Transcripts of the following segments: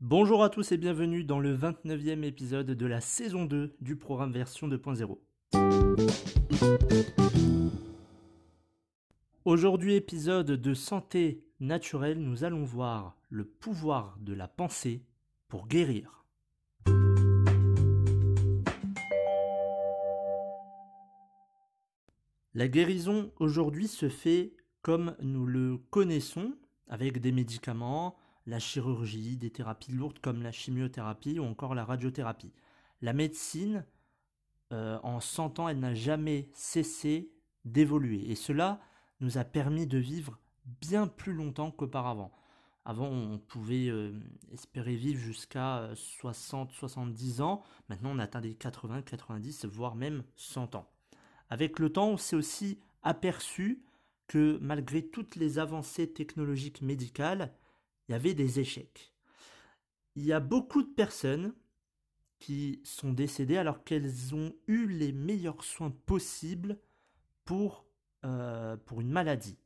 Bonjour à tous et bienvenue dans le 29e épisode de la saison 2 du programme version 2.0. Aujourd'hui épisode de santé naturelle, nous allons voir le pouvoir de la pensée pour guérir. La guérison aujourd'hui se fait comme nous le connaissons, avec des médicaments, la chirurgie, des thérapies lourdes comme la chimiothérapie ou encore la radiothérapie. La médecine, euh, en 100 ans, elle n'a jamais cessé d'évoluer. Et cela nous a permis de vivre bien plus longtemps qu'auparavant. Avant, on pouvait euh, espérer vivre jusqu'à 60-70 euh, ans. Maintenant, on atteint des 80, 90, voire même 100 ans. Avec le temps, on s'est aussi aperçu que malgré toutes les avancées technologiques médicales, il y avait des échecs. Il y a beaucoup de personnes qui sont décédées alors qu'elles ont eu les meilleurs soins possibles pour, euh, une maladie.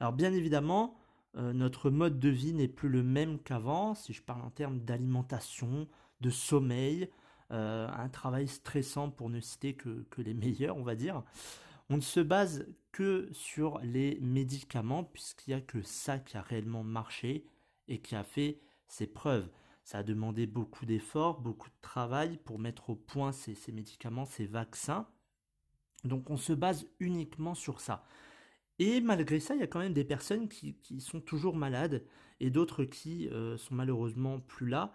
Alors bien évidemment, euh, notre mode de vie n'est plus le même qu'avant, si je parle en termes d'alimentation, de sommeil, un travail stressant pour ne citer que, que, les meilleurs, on va dire. On ne se base que sur les médicaments, puisqu'il n'y a que ça qui a réellement marché et qui a fait ses preuves. Ça a demandé beaucoup d'efforts, beaucoup de travail pour mettre au point ces, médicaments, ces vaccins. Donc on se base uniquement sur ça. Et malgré ça, il y a quand même des personnes qui, sont toujours malades et d'autres qui euh, sont malheureusement plus là.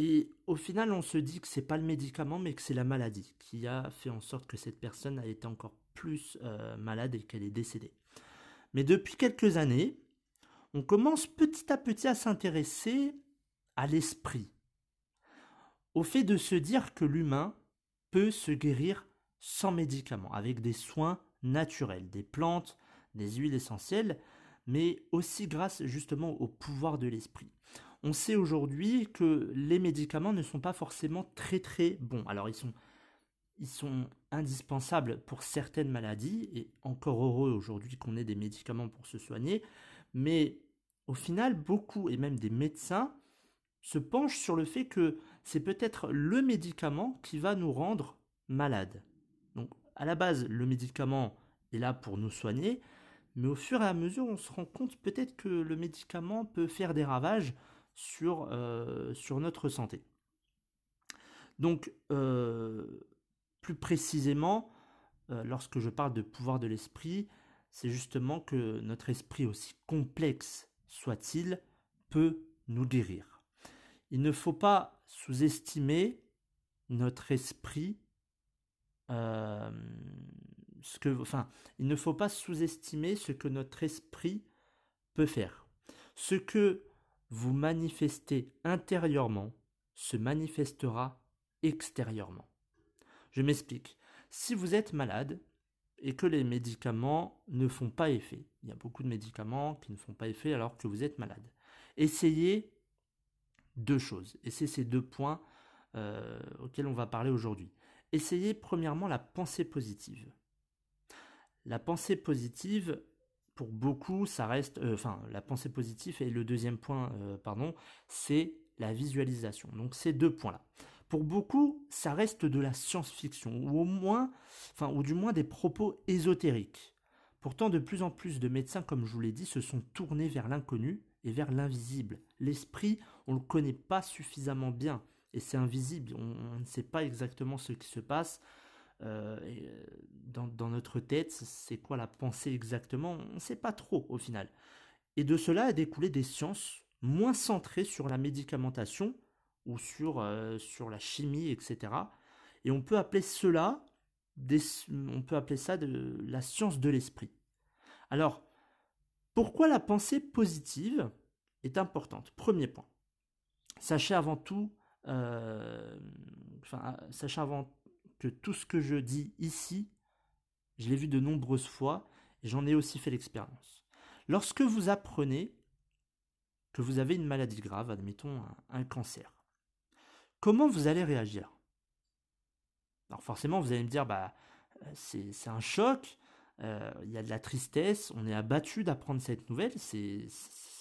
Et au final, on se dit que c'est pas le médicament, mais que c'est la maladie qui a fait en sorte que cette personne a été encore plus euh, malade et qu'elle est décédée. Mais depuis quelques années, on commence petit à petit à s'intéresser à l'esprit, au fait de se dire que l'humain peut se guérir sans médicaments, avec des soins naturels, des plantes, des huiles essentielles, mais aussi grâce justement au pouvoir de l'esprit. On sait aujourd'hui que les médicaments ne sont pas forcément très très bons. Alors ils sont, indispensables pour certaines maladies, et encore heureux aujourd'hui qu'on ait des médicaments pour se soigner, mais au final, beaucoup, et même des médecins, se penchent sur le fait que c'est peut-être le médicament qui va nous rendre malades. Donc, à la base, le médicament est là pour nous soigner, mais au fur et à mesure, on se rend compte peut-être que le médicament peut faire des ravages sur, euh, sur notre santé. Donc, euh, plus précisément, euh, lorsque je parle de pouvoir de l'esprit, c'est justement que notre esprit, aussi complexe soit-il, peut nous guérir. Il ne faut pas sous-estimer notre esprit. Ce que, enfin, il ne faut pas sous-estimer ce que notre esprit peut faire. Ce que vous manifestez intérieurement se manifestera extérieurement. Je m'explique. Si vous êtes malade, et que les médicaments ne font pas effet. Il y a beaucoup de médicaments qui ne font pas effet alors que vous êtes malade. Essayez deux choses, et c'est ces deux points euh, auxquels on va parler aujourd'hui. Essayez premièrement la pensée positive. La pensée positive, pour beaucoup, ça reste, euh, enfin, la pensée positive et le deuxième point, euh, pardon, c'est la visualisation. Donc ces deux points-là pour beaucoup, ça reste de la science-fiction, ou au moins, enfin, ou du moins des propos ésotériques. Pourtant, de plus en plus de médecins, comme je vous l'ai dit, se sont tournés vers l'inconnu et vers l'invisible. L'esprit, on ne le connaît pas suffisamment bien, et c'est invisible, on, ne sait pas exactement ce qui se passe. Euh, euh, dans, dans, notre tête, c'est quoi la pensée exactement? On ne sait pas trop au final. Et de cela a découlé des sciences moins centrées sur la médicamentation ou sur, euh, sur la chimie, etc. Et on peut appeler cela, on peut appeler ça de la science de l'esprit. Alors, pourquoi la pensée positive est importante? Premier point. Sachez avant tout, sachez que tout ce que je dis ici, je l'ai vu de nombreuses fois et j'en ai aussi fait l'expérience. Lorsque vous apprenez que vous avez une maladie grave, admettons un, cancer, comment vous allez réagir? Alors forcément, vous allez me dire, bah, c'est un choc, euh, il y a de la tristesse, on est abattu d'apprendre cette nouvelle, c'est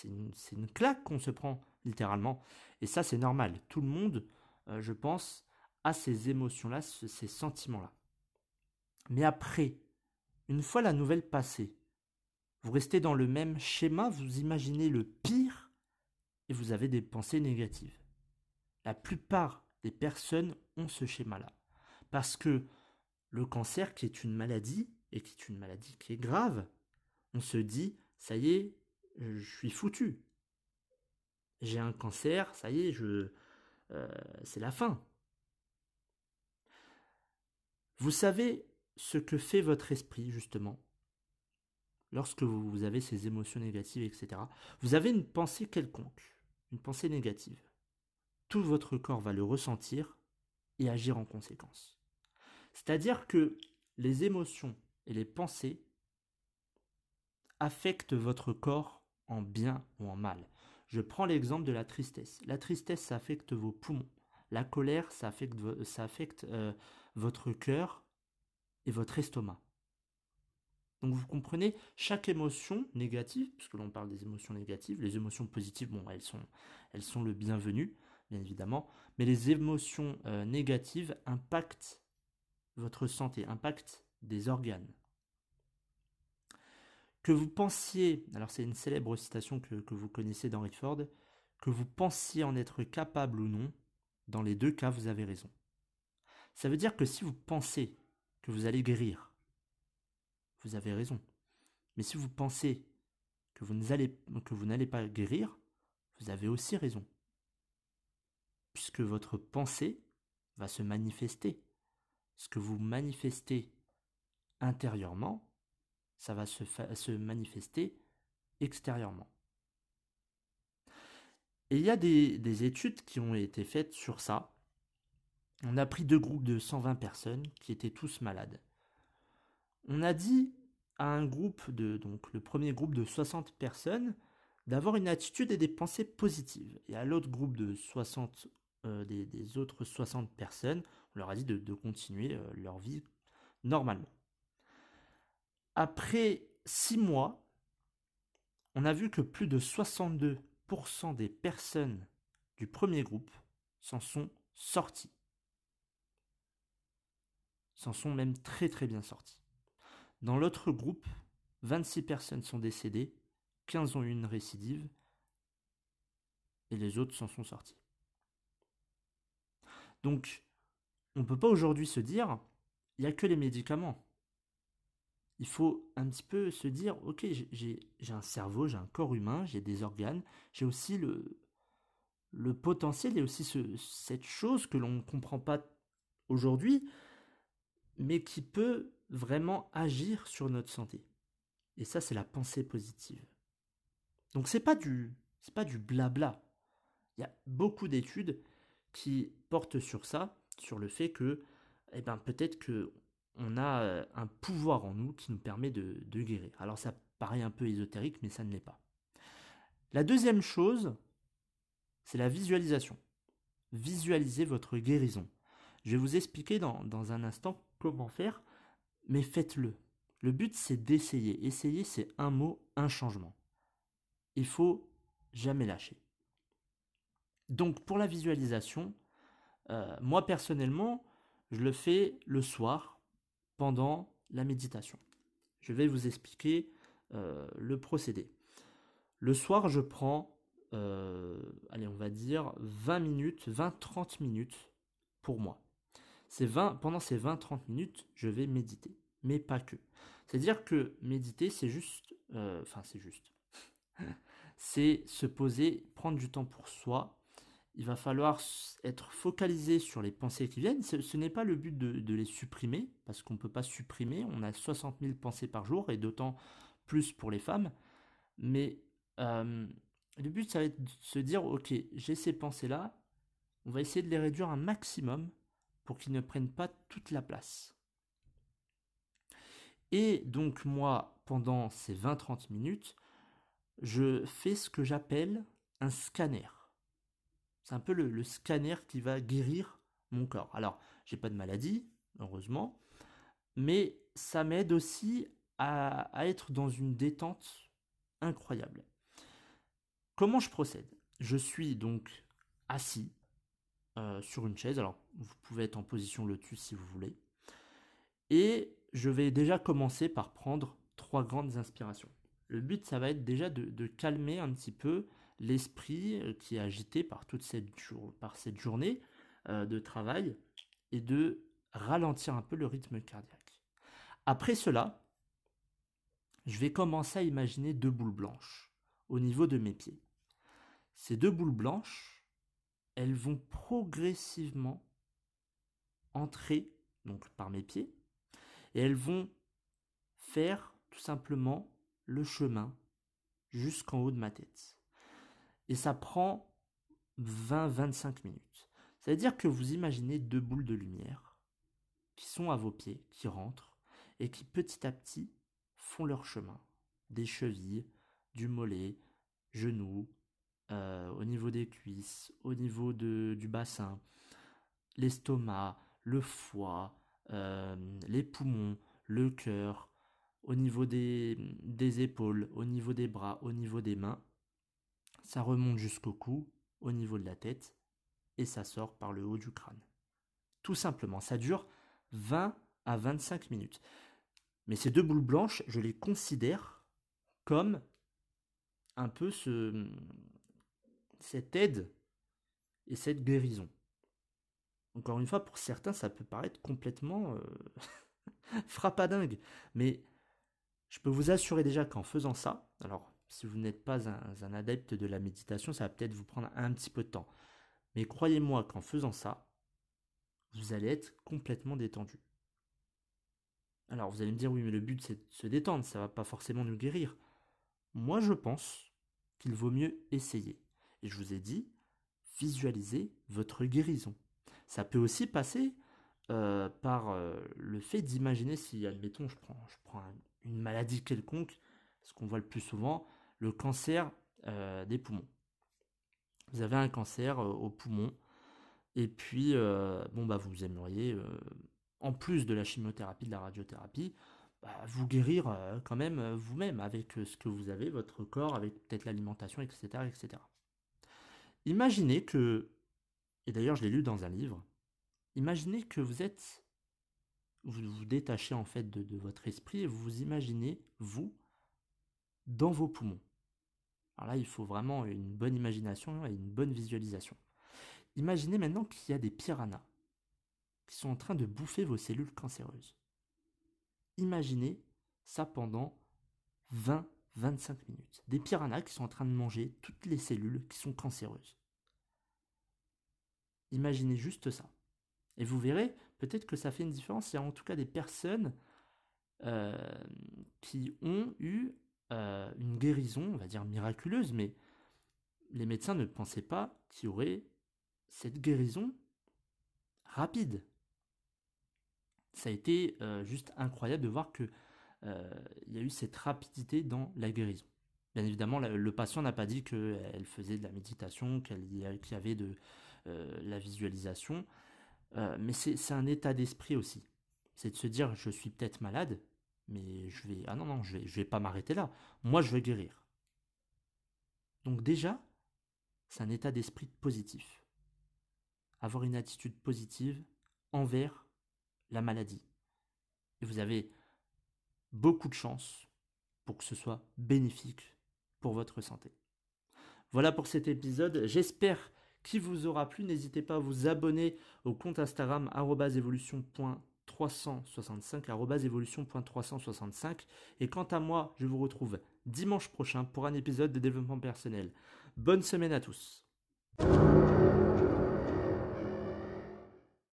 une, une, claque qu'on se prend littéralement. Et ça, c'est normal. Tout le monde, euh, je pense, a ces émotions-là, ces sentiments-là. Mais après, une fois la nouvelle passée, vous restez dans le même schéma, vous imaginez le pire et vous avez des pensées négatives. La plupart des personnes ont ce schéma-là. Parce que le cancer, qui est une maladie, et qui est une maladie qui est grave, on se dit, ça y est, je suis foutu. J'ai un cancer, ça y est, euh, c'est la fin. Vous savez ce que fait votre esprit, justement, lorsque vous avez ces émotions négatives, etc. Vous avez une pensée quelconque, une pensée négative. Tout votre corps va le ressentir et agir en conséquence. C'est-à-dire que les émotions et les pensées affectent votre corps en bien ou en mal. Je prends l'exemple de la tristesse. La tristesse, ça affecte vos poumons. La colère, ça affecte, ça affecte euh, votre cœur et votre estomac. Donc vous comprenez, chaque émotion négative, puisque l'on parle des émotions négatives, les émotions positives, elles sont, elles sont le bienvenu, bien évidemment, mais les émotions euh, négatives impactent votre santé, impactent des organes. Que vous pensiez, alors c'est une célèbre citation que, que vous connaissez d'Henry Ford, que vous pensiez en être capable ou non, dans les deux cas, vous avez raison. Ça veut dire que si vous pensez que vous allez guérir, vous avez raison. Mais si vous pensez que vous n'allez pas guérir, vous avez aussi raison. Puisque votre pensée va se manifester. Ce que vous manifestez intérieurement, ça va se, manifester extérieurement. Et il y a des, études qui ont été faites sur ça. On a pris deux groupes de 120 personnes qui étaient tous malades. On a dit à un groupe de, donc le premier groupe de 60 personnes, d'avoir une attitude et des pensées positives. Et à l'autre groupe de 60, euh, des, autres 60 personnes, on leur a dit de, continuer euh, leur vie normalement. Après six mois, on a vu que plus de 62% des personnes du premier groupe s'en sont sorties. S'en sont même très très bien sorties. Dans l'autre groupe, 26 personnes sont décédées, 15 ont eu une récidive, et les autres s'en sont sortis. Donc, on ne peut pas aujourd'hui se dire, il n'y a que les médicaments il faut un petit peu se dire, ok, j'ai un cerveau, j'ai un corps humain, j'ai des organes, j'ai aussi le, le potentiel et aussi cette chose que l'on ne comprend pas aujourd'hui, mais qui peut vraiment agir sur notre santé. Et ça, c'est la pensée positive. Donc c'est pas du, c'est pas du blabla. Il y a beaucoup d'études qui portent sur ça, sur le fait que, eh ben, peut-être que on a euh, un pouvoir en nous qui nous permet de, guérir. Alors ça paraît un peu ésotérique, mais ça ne l'est pas. La deuxième chose, c'est la visualisation. Visualisez votre guérison. Je vais vous expliquer dans, dans un instant comment faire, mais faites-le. Le but, c'est d'essayer. Essayer, c'est un mot, un changement. Il faut jamais lâcher. Donc, pour la visualisation, euh, moi personnellement, je le fais le soir pendant la méditation. Je vais vous expliquer euh, le procédé. Le soir, je prends, euh, allez, on va dire 20 minutes, 20-30 minutes pour moi. 20, pendant ces 20-30 minutes, je vais méditer, mais pas que. C'est-à-dire que méditer, c'est juste, euh, enfin c'est juste, c'est se poser, prendre du temps pour soi, il va falloir être focalisé sur les pensées qui viennent. Ce, n'est pas le but de, les supprimer, parce qu'on ne peut pas supprimer. On a 60 000 pensées par jour, et d'autant plus pour les femmes. Mais euh, le but, ça va être de se dire, ok, j'ai ces pensées-là, on va essayer de les réduire un maximum pour qu'ils ne prennent pas toute la place. Et donc moi, pendant ces 20-30 minutes, je fais ce que j'appelle un scanner. C'est un peu le, scanner qui va guérir mon corps. Alors, j'ai pas de maladie, heureusement, mais ça m'aide aussi à, être dans une détente incroyable. Comment je procède? Je suis donc assis euh, sur une chaise. Alors, vous pouvez être en position lotus si vous voulez. Et je vais déjà commencer par prendre trois grandes inspirations. Le but, ça va être déjà de, calmer un petit peu l'esprit euh, qui est agité par toute cette, par cette journée euh, de travail et de ralentir un peu le rythme cardiaque. Après cela, je vais commencer à imaginer deux boules blanches au niveau de mes pieds. Ces deux boules blanches, elles vont progressivement entrer par mes pieds et elles vont faire tout simplement le chemin jusqu'en haut de ma tête. Et ça prend 20-25 minutes. C'est-à-dire que vous imaginez deux boules de lumière qui sont à vos pieds, qui rentrent, et qui petit à petit font leur chemin. Des chevilles, du mollet, genoux, euh, au niveau des cuisses, au niveau du bassin, l'estomac, le foie, euh, les poumons, le cœur, au niveau des, des épaules, au niveau des bras, au niveau des mains. Ça remonte jusqu'au cou, au niveau de la tête, et ça sort par le haut du crâne. Tout simplement, ça dure 20 à 25 minutes. Mais ces deux boules blanches, je les considère comme un peu ce, cette aide et cette guérison. Encore une fois, pour certains, ça peut paraître complètement euh, frappadingue. Mais je peux vous assurer déjà qu'en faisant ça, alors si vous n'êtes pas un, adepte de la méditation, ça va peut-être vous prendre un petit peu de temps. Mais croyez-moi qu'en faisant ça, vous allez être complètement détendu. Alors vous allez me dire, oui, mais le but c'est de se détendre, ça va pas forcément nous guérir. Moi je pense qu'il vaut mieux essayer. Et je vous ai dit, visualisez votre guérison. Ça peut aussi passer euh, par euh, le fait d'imaginer si, admettons, je prends, je prends une maladie quelconque, ce qu'on voit le plus souvent, le cancer euh, des poumons. Vous avez un cancer au poumon, et puis, bon, bah, vous aimeriez, en plus de la chimiothérapie, de la radiothérapie, bah, vous guérir quand même vous-même avec ce que vous avez, votre corps, avec peut-être l'alimentation, etc., etc. Imaginez que et d'ailleurs je l'ai lu dans un livre, imaginez que vous êtes, vous vous détachez en fait de, votre esprit et vous vous imaginez, vous, dans vos poumons. Alors là, il faut vraiment une bonne imagination et une bonne visualisation. Imaginez maintenant qu'il y a des piranhas qui sont en train de bouffer vos cellules cancéreuses. Imaginez ça pendant 20-25 minutes. Des piranhas qui sont en train de manger toutes les cellules qui sont cancéreuses. Imaginez juste ça. Et vous verrez, peut-être que ça fait une différence. Il y a en tout cas des personnes euh, qui ont eu euh, une guérison, on va dire miraculeuse, mais les médecins ne pensaient pas qu'il y aurait cette guérison rapide. Ça a été euh, juste incroyable de voir qu'il y a eu cette rapidité dans la guérison. Bien évidemment, le patient n'a pas dit qu'elle faisait de la méditation, qu'il y avait de, euh, la visualisation, euh, mais c'est un état d'esprit aussi. C'est de se dire, je suis peut-être malade, mais je vais... Ah non, non, je vais, vais pas m'arrêter là. Moi, je veux guérir. Donc déjà, c'est un état d'esprit positif. Avoir une attitude positive envers la maladie. Vous avez beaucoup de chance pour que ce soit bénéfique pour votre santé. Voilà pour cet épisode. J'espère qui vous aura plu. N'hésitez pas à vous abonner au compte Instagram évolution.365 évolution.365 et quant à moi, je vous retrouve dimanche prochain pour un épisode de développement personnel. Bonne semaine à tous.